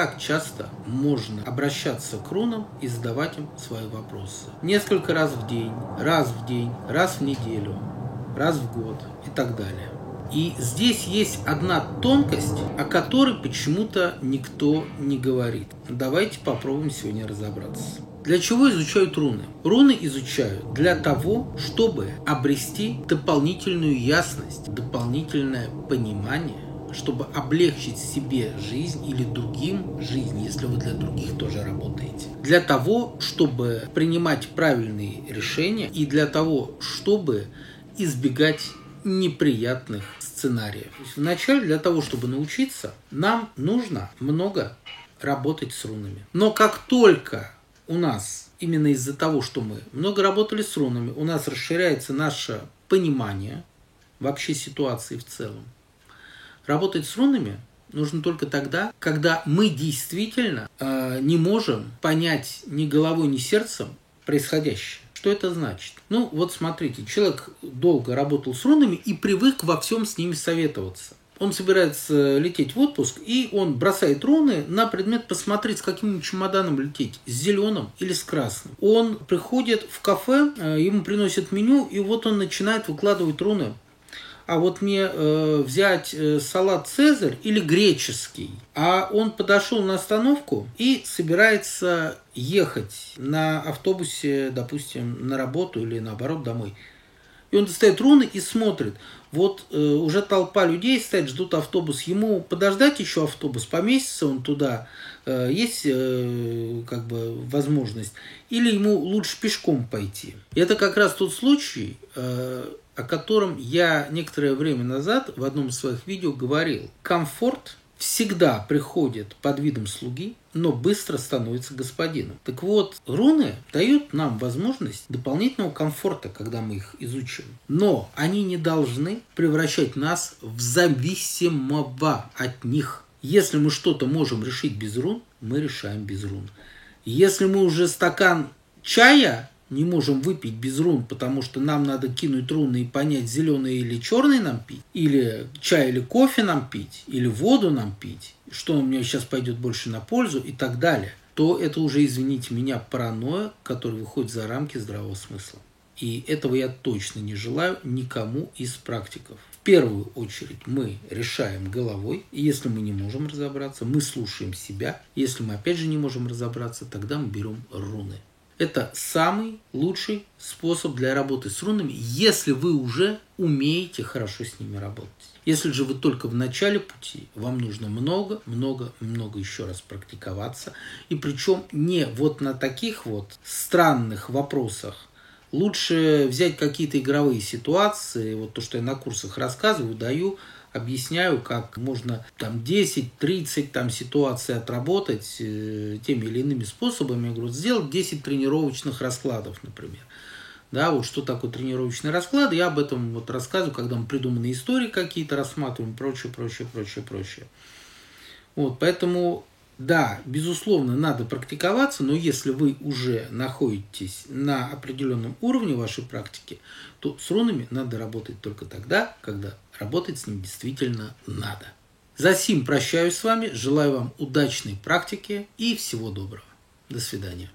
как часто можно обращаться к рунам и задавать им свои вопросы. Несколько раз в день, раз в день, раз в неделю, раз в год и так далее. И здесь есть одна тонкость, о которой почему-то никто не говорит. Давайте попробуем сегодня разобраться. Для чего изучают руны? Руны изучают для того, чтобы обрести дополнительную ясность, дополнительное понимание чтобы облегчить себе жизнь или другим жизнь, если вы для других тоже работаете. Для того, чтобы принимать правильные решения и для того, чтобы избегать неприятных сценариев. Вначале для того, чтобы научиться, нам нужно много работать с рунами. Но как только у нас, именно из-за того, что мы много работали с рунами, у нас расширяется наше понимание вообще ситуации в целом. Работать с рунами нужно только тогда, когда мы действительно э, не можем понять ни головой, ни сердцем происходящее. Что это значит? Ну, вот смотрите, человек долго работал с рунами и привык во всем с ними советоваться. Он собирается лететь в отпуск, и он бросает руны на предмет посмотреть, с каким чемоданом лететь, с зеленым или с красным. Он приходит в кафе, э, ему приносят меню, и вот он начинает выкладывать руны а вот мне э, взять э, салат Цезарь или греческий. А он подошел на остановку и собирается ехать на автобусе, допустим, на работу или наоборот домой. И он достает руны и смотрит. Вот э, уже толпа людей стоит, ждут автобус. Ему подождать еще автобус, поместится он туда, э, есть э, как бы возможность. Или ему лучше пешком пойти. И это как раз тот случай, э, о котором я некоторое время назад в одном из своих видео говорил. Комфорт всегда приходит под видом слуги, но быстро становится господином. Так вот, руны дают нам возможность дополнительного комфорта, когда мы их изучим. Но они не должны превращать нас в зависимого от них. Если мы что-то можем решить без рун, мы решаем без рун. Если мы уже стакан чая не можем выпить без рун, потому что нам надо кинуть руны и понять, зеленый или черный нам пить, или чай или кофе нам пить, или воду нам пить, что мне сейчас пойдет больше на пользу и так далее, то это уже, извините меня, паранойя, которая выходит за рамки здравого смысла. И этого я точно не желаю никому из практиков. В первую очередь мы решаем головой, и если мы не можем разобраться, мы слушаем себя. Если мы опять же не можем разобраться, тогда мы берем руны. Это самый лучший способ для работы с рунами, если вы уже умеете хорошо с ними работать. Если же вы только в начале пути, вам нужно много, много, много еще раз практиковаться. И причем не вот на таких вот странных вопросах. Лучше взять какие-то игровые ситуации, вот то, что я на курсах рассказываю, даю, объясняю, как можно там 10-30 там ситуаций отработать э, теми или иными способами. Я говорю, сделать 10 тренировочных раскладов, например. Да, вот что такое тренировочный расклад, я об этом вот рассказываю, когда мы придуманные истории какие-то рассматриваем, прочее, прочее, прочее, прочее. Вот, поэтому да, безусловно, надо практиковаться, но если вы уже находитесь на определенном уровне вашей практики, то с рунами надо работать только тогда, когда работать с ним действительно надо. За сим прощаюсь с вами, желаю вам удачной практики и всего доброго. До свидания.